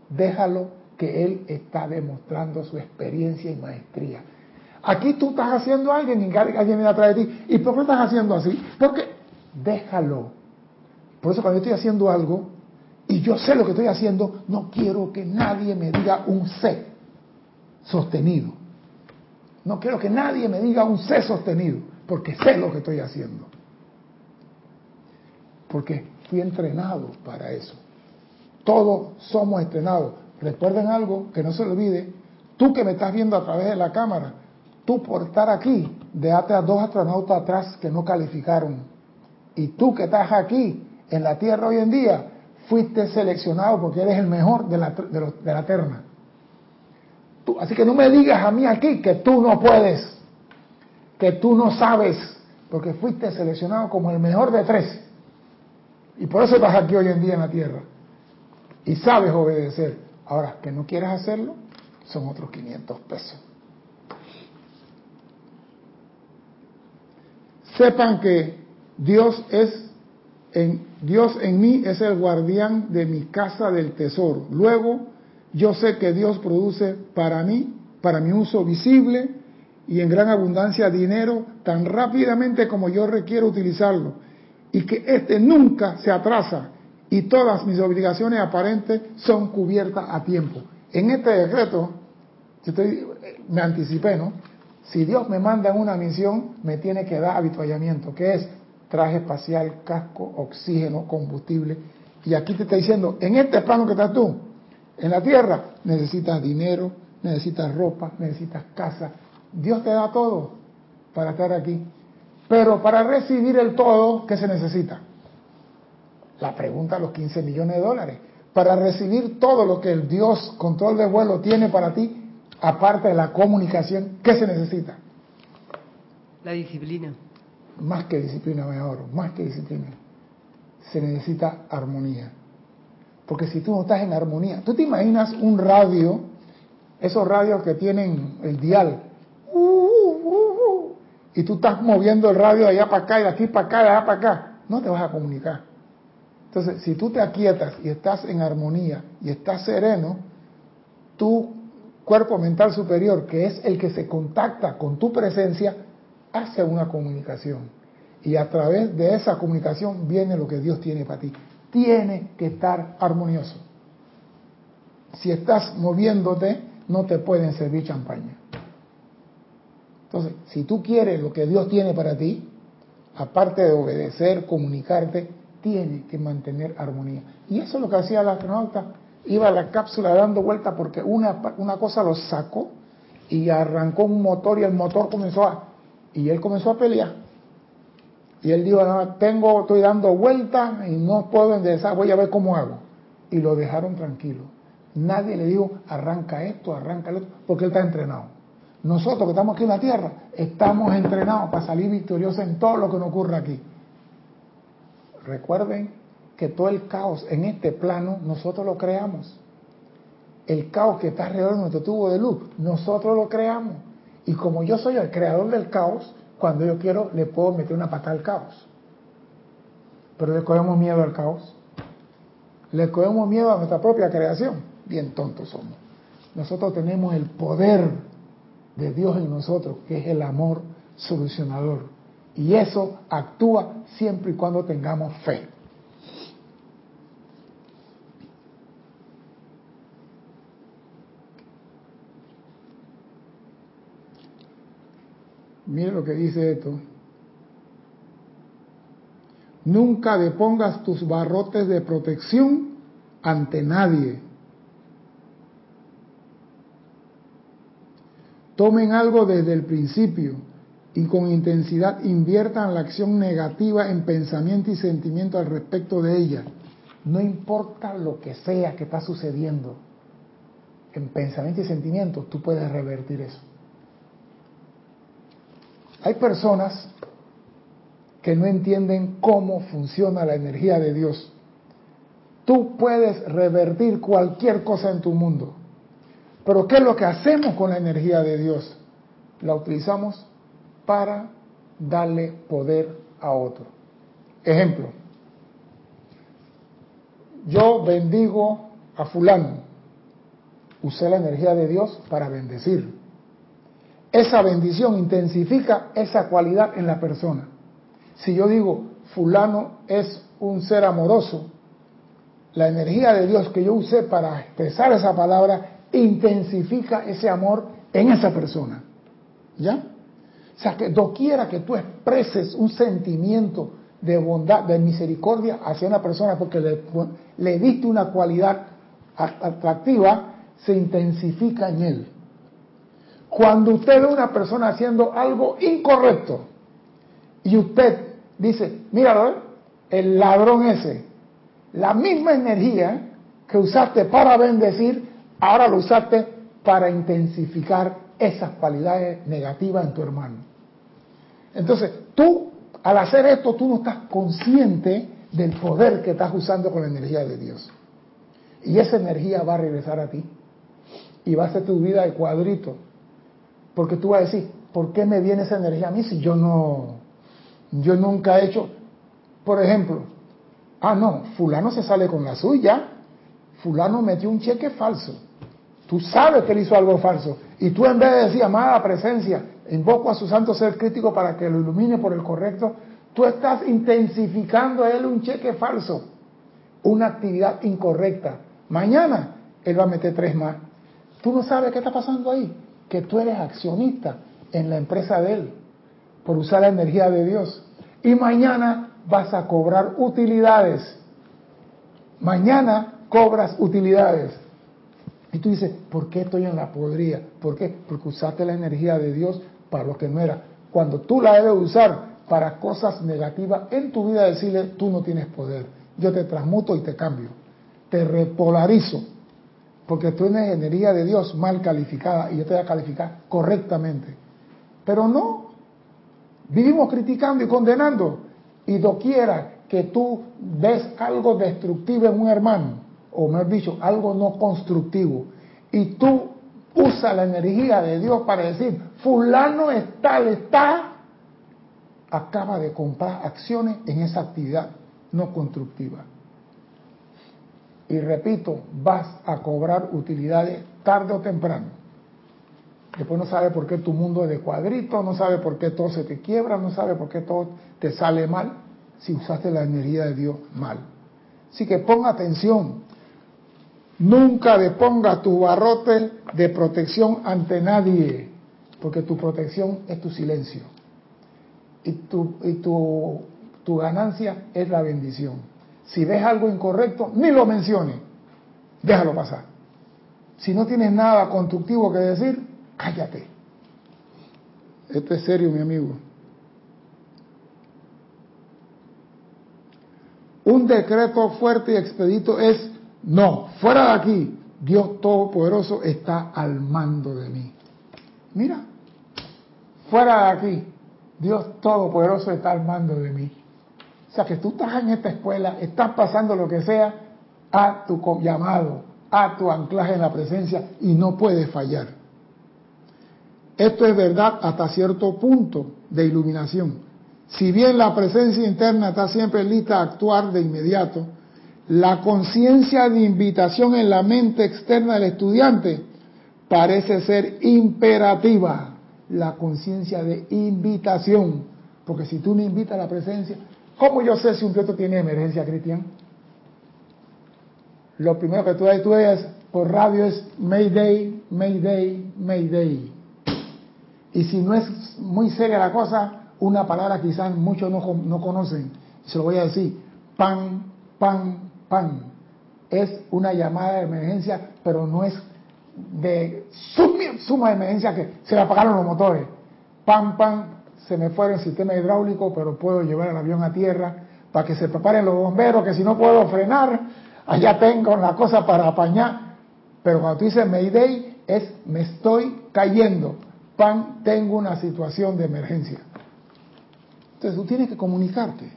Déjalo que él está demostrando su experiencia y maestría. Aquí tú estás haciendo algo y alguien viene atrás de ti. ¿Y por qué estás haciendo así? Porque déjalo por eso cuando yo estoy haciendo algo y yo sé lo que estoy haciendo, no quiero que nadie me diga un C sostenido. No quiero que nadie me diga un C sostenido, porque sé lo que estoy haciendo. Porque fui entrenado para eso. Todos somos entrenados. Recuerden algo que no se olvide. Tú que me estás viendo a través de la cámara, tú por estar aquí, déjate a dos astronautas atrás que no calificaron. Y tú que estás aquí, en la tierra hoy en día, fuiste seleccionado porque eres el mejor de la, de, la terna. así que no me digas a mí aquí que tú no puedes, que tú no sabes, porque fuiste seleccionado como el mejor de tres. Y por eso estás aquí hoy en día en la tierra. Y sabes obedecer. Ahora, que no quieres hacerlo, son otros 500 pesos. Sepan que Dios es Dios en mí es el guardián de mi casa del tesoro. Luego, yo sé que Dios produce para mí, para mi uso visible y en gran abundancia dinero tan rápidamente como yo requiero utilizarlo y que éste nunca se atrasa y todas mis obligaciones aparentes son cubiertas a tiempo. En este decreto, me anticipé, ¿no? Si Dios me manda en una misión, me tiene que dar habituallamiento, que es traje espacial, casco, oxígeno, combustible. Y aquí te está diciendo, en este plano que estás tú, en la tierra, necesitas dinero, necesitas ropa, necesitas casa. Dios te da todo para estar aquí. Pero para recibir el todo, ¿qué se necesita? La pregunta los 15 millones de dólares. Para recibir todo lo que el Dios control de vuelo tiene para ti, aparte de la comunicación, ¿qué se necesita? La disciplina. Más que disciplina, mejor, más que disciplina. Se necesita armonía. Porque si tú no estás en armonía, tú te imaginas un radio, esos radios que tienen el dial, uh, uh, uh, y tú estás moviendo el radio de allá para acá y de aquí para acá, de allá para acá, no te vas a comunicar. Entonces, si tú te aquietas y estás en armonía y estás sereno, tu cuerpo mental superior, que es el que se contacta con tu presencia, hace una comunicación. Y a través de esa comunicación viene lo que Dios tiene para ti. Tiene que estar armonioso. Si estás moviéndote, no te pueden servir champaña. Entonces, si tú quieres lo que Dios tiene para ti, aparte de obedecer, comunicarte, tiene que mantener armonía. Y eso es lo que hacía el astronauta. Iba a la cápsula dando vuelta porque una, una cosa lo sacó y arrancó un motor y el motor comenzó a... Y él comenzó a pelear. Y él dijo, no, tengo, estoy dando vuelta y no puedo enderezar, voy a ver cómo hago. Y lo dejaron tranquilo. Nadie le dijo, arranca esto, arranca lo otro, porque él está entrenado. Nosotros que estamos aquí en la tierra, estamos entrenados para salir victoriosos en todo lo que nos ocurre aquí. Recuerden que todo el caos en este plano nosotros lo creamos. El caos que está alrededor de nuestro tubo de luz, nosotros lo creamos. Y como yo soy el creador del caos, cuando yo quiero le puedo meter una pata al caos. Pero le cogemos miedo al caos. Le cogemos miedo a nuestra propia creación. Bien tontos somos. Nosotros tenemos el poder de Dios en nosotros, que es el amor solucionador. Y eso actúa siempre y cuando tengamos fe. Mire lo que dice esto. Nunca depongas tus barrotes de protección ante nadie. Tomen algo desde el principio y con intensidad inviertan la acción negativa en pensamiento y sentimiento al respecto de ella. No importa lo que sea que está sucediendo, en pensamiento y sentimiento tú puedes revertir eso. Hay personas que no entienden cómo funciona la energía de Dios. Tú puedes revertir cualquier cosa en tu mundo. Pero ¿qué es lo que hacemos con la energía de Dios? La utilizamos para darle poder a otro. Ejemplo, yo bendigo a fulano, usé la energía de Dios para bendecir. Esa bendición intensifica esa cualidad en la persona. Si yo digo, fulano es un ser amoroso, la energía de Dios que yo usé para expresar esa palabra intensifica ese amor en esa persona. ¿Ya? O sea, que doquiera que tú expreses un sentimiento de bondad, de misericordia hacia una persona porque le, le diste una cualidad atractiva, se intensifica en él. Cuando usted ve a una persona haciendo algo incorrecto y usted dice, ¿eh? el ladrón ese, la misma energía que usaste para bendecir, ahora lo usaste para intensificar esas cualidades negativas en tu hermano. Entonces, tú, al hacer esto, tú no estás consciente del poder que estás usando con la energía de Dios. Y esa energía va a regresar a ti. Y va a ser tu vida de cuadrito. Porque tú vas a decir, ¿por qué me viene esa energía a mí si yo no, yo nunca he hecho, por ejemplo, ah, no, fulano se sale con la suya, fulano metió un cheque falso. Tú sabes que él hizo algo falso. Y tú en vez de decir, amada presencia, invoco a su santo ser crítico para que lo ilumine por el correcto, tú estás intensificando a él un cheque falso, una actividad incorrecta. Mañana él va a meter tres más. Tú no sabes qué está pasando ahí, que tú eres accionista en la empresa de él por usar la energía de Dios. Y mañana vas a cobrar utilidades. Mañana cobras utilidades. Y tú dices, ¿por qué estoy en la podría? ¿Por qué? Porque usaste la energía de Dios para lo que no era. Cuando tú la debes usar para cosas negativas en tu vida, decirle, tú no tienes poder. Yo te transmuto y te cambio. Te repolarizo. Porque tú eres energía de Dios mal calificada y yo te voy a calificar correctamente. Pero no. Vivimos criticando y condenando. Y doquiera que tú ves algo destructivo en un hermano, o mejor dicho, algo no constructivo, y tú usas la energía de Dios para decir, fulano está, está, acaba de comprar acciones en esa actividad no constructiva. Y repito, vas a cobrar utilidades tarde o temprano. Después no sabe por qué tu mundo es de cuadrito, no sabe por qué todo se te quiebra, no sabe por qué todo te sale mal si usaste la energía de Dios mal. Así que ponga atención. Nunca deponga tu barrote de protección ante nadie, porque tu protección es tu silencio. Y tu, y tu, tu ganancia es la bendición. Si ves algo incorrecto, ni lo menciones. Déjalo pasar. Si no tienes nada constructivo que decir, cállate. Esto es serio, mi amigo. Un decreto fuerte y expedito es, no, fuera de aquí, Dios Todopoderoso está al mando de mí. Mira, fuera de aquí, Dios Todopoderoso está al mando de mí. O sea que tú estás en esta escuela, estás pasando lo que sea, a tu llamado, a tu anclaje en la presencia y no puedes fallar. Esto es verdad hasta cierto punto de iluminación. Si bien la presencia interna está siempre lista a actuar de inmediato, la conciencia de invitación en la mente externa del estudiante parece ser imperativa. La conciencia de invitación. Porque si tú no invitas a la presencia, ¿cómo yo sé si un proyecto tiene emergencia, Cristian? Lo primero que tú, ves por radio es Mayday, Mayday, Mayday. Y si no es muy seria la cosa, una palabra quizás muchos no, no conocen, se lo voy a decir, pan, pan, pan. Es una llamada de emergencia, pero no es de suma, emergencia que se le apagaron los motores. Pan, pan, se me fue el sistema hidráulico, pero puedo llevar el avión a tierra para que se preparen los bomberos, que si no puedo frenar, allá tengo la cosa para apañar. Pero cuando tú dices Mayday, es me estoy cayendo pan, tengo una situación de emergencia. Entonces tú tienes que comunicarte.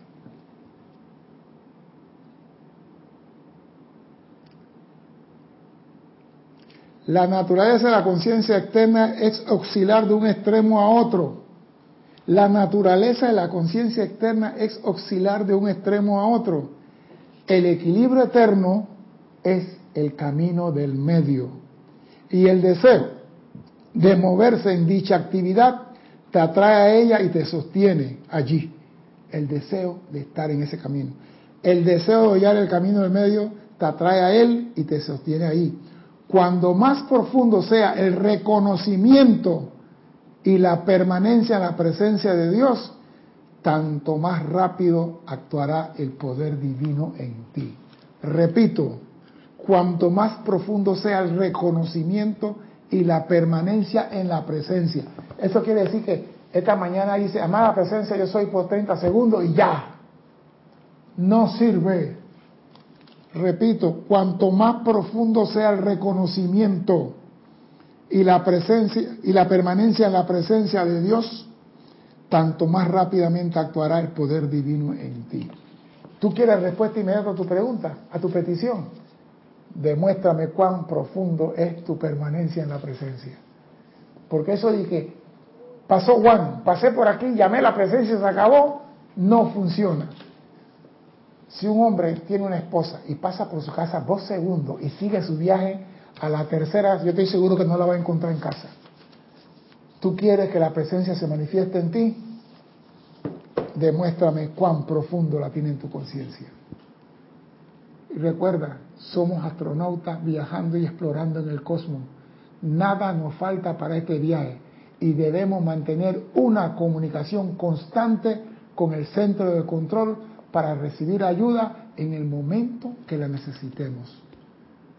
La naturaleza de la conciencia externa es oscilar de un extremo a otro. La naturaleza de la conciencia externa es oscilar de un extremo a otro. El equilibrio eterno es el camino del medio. Y el deseo de moverse en dicha actividad te atrae a ella y te sostiene allí. El deseo de estar en ese camino. El deseo de hallar el camino del medio te atrae a él y te sostiene ahí. Cuando más profundo sea el reconocimiento y la permanencia en la presencia de Dios, tanto más rápido actuará el poder divino en ti. Repito, cuanto más profundo sea el reconocimiento y la permanencia en la presencia. Eso quiere decir que esta mañana dice, amada presencia, yo soy por 30 segundos y ya. No sirve. Repito, cuanto más profundo sea el reconocimiento y la presencia y la permanencia en la presencia de Dios, tanto más rápidamente actuará el poder divino en ti. ¿Tú quieres respuesta inmediata a tu pregunta, a tu petición? demuéstrame cuán profundo es tu permanencia en la presencia. Porque eso dije, pasó Juan, pasé por aquí, llamé la presencia se acabó, no funciona. Si un hombre tiene una esposa y pasa por su casa dos segundos y sigue su viaje a la tercera, yo estoy seguro que no la va a encontrar en casa. ¿Tú quieres que la presencia se manifieste en ti? Demuéstrame cuán profundo la tiene en tu conciencia. Y recuerda, somos astronautas viajando y explorando en el cosmos. Nada nos falta para este viaje. y debemos mantener una comunicación constante con el centro de control para recibir ayuda en el momento que la necesitemos.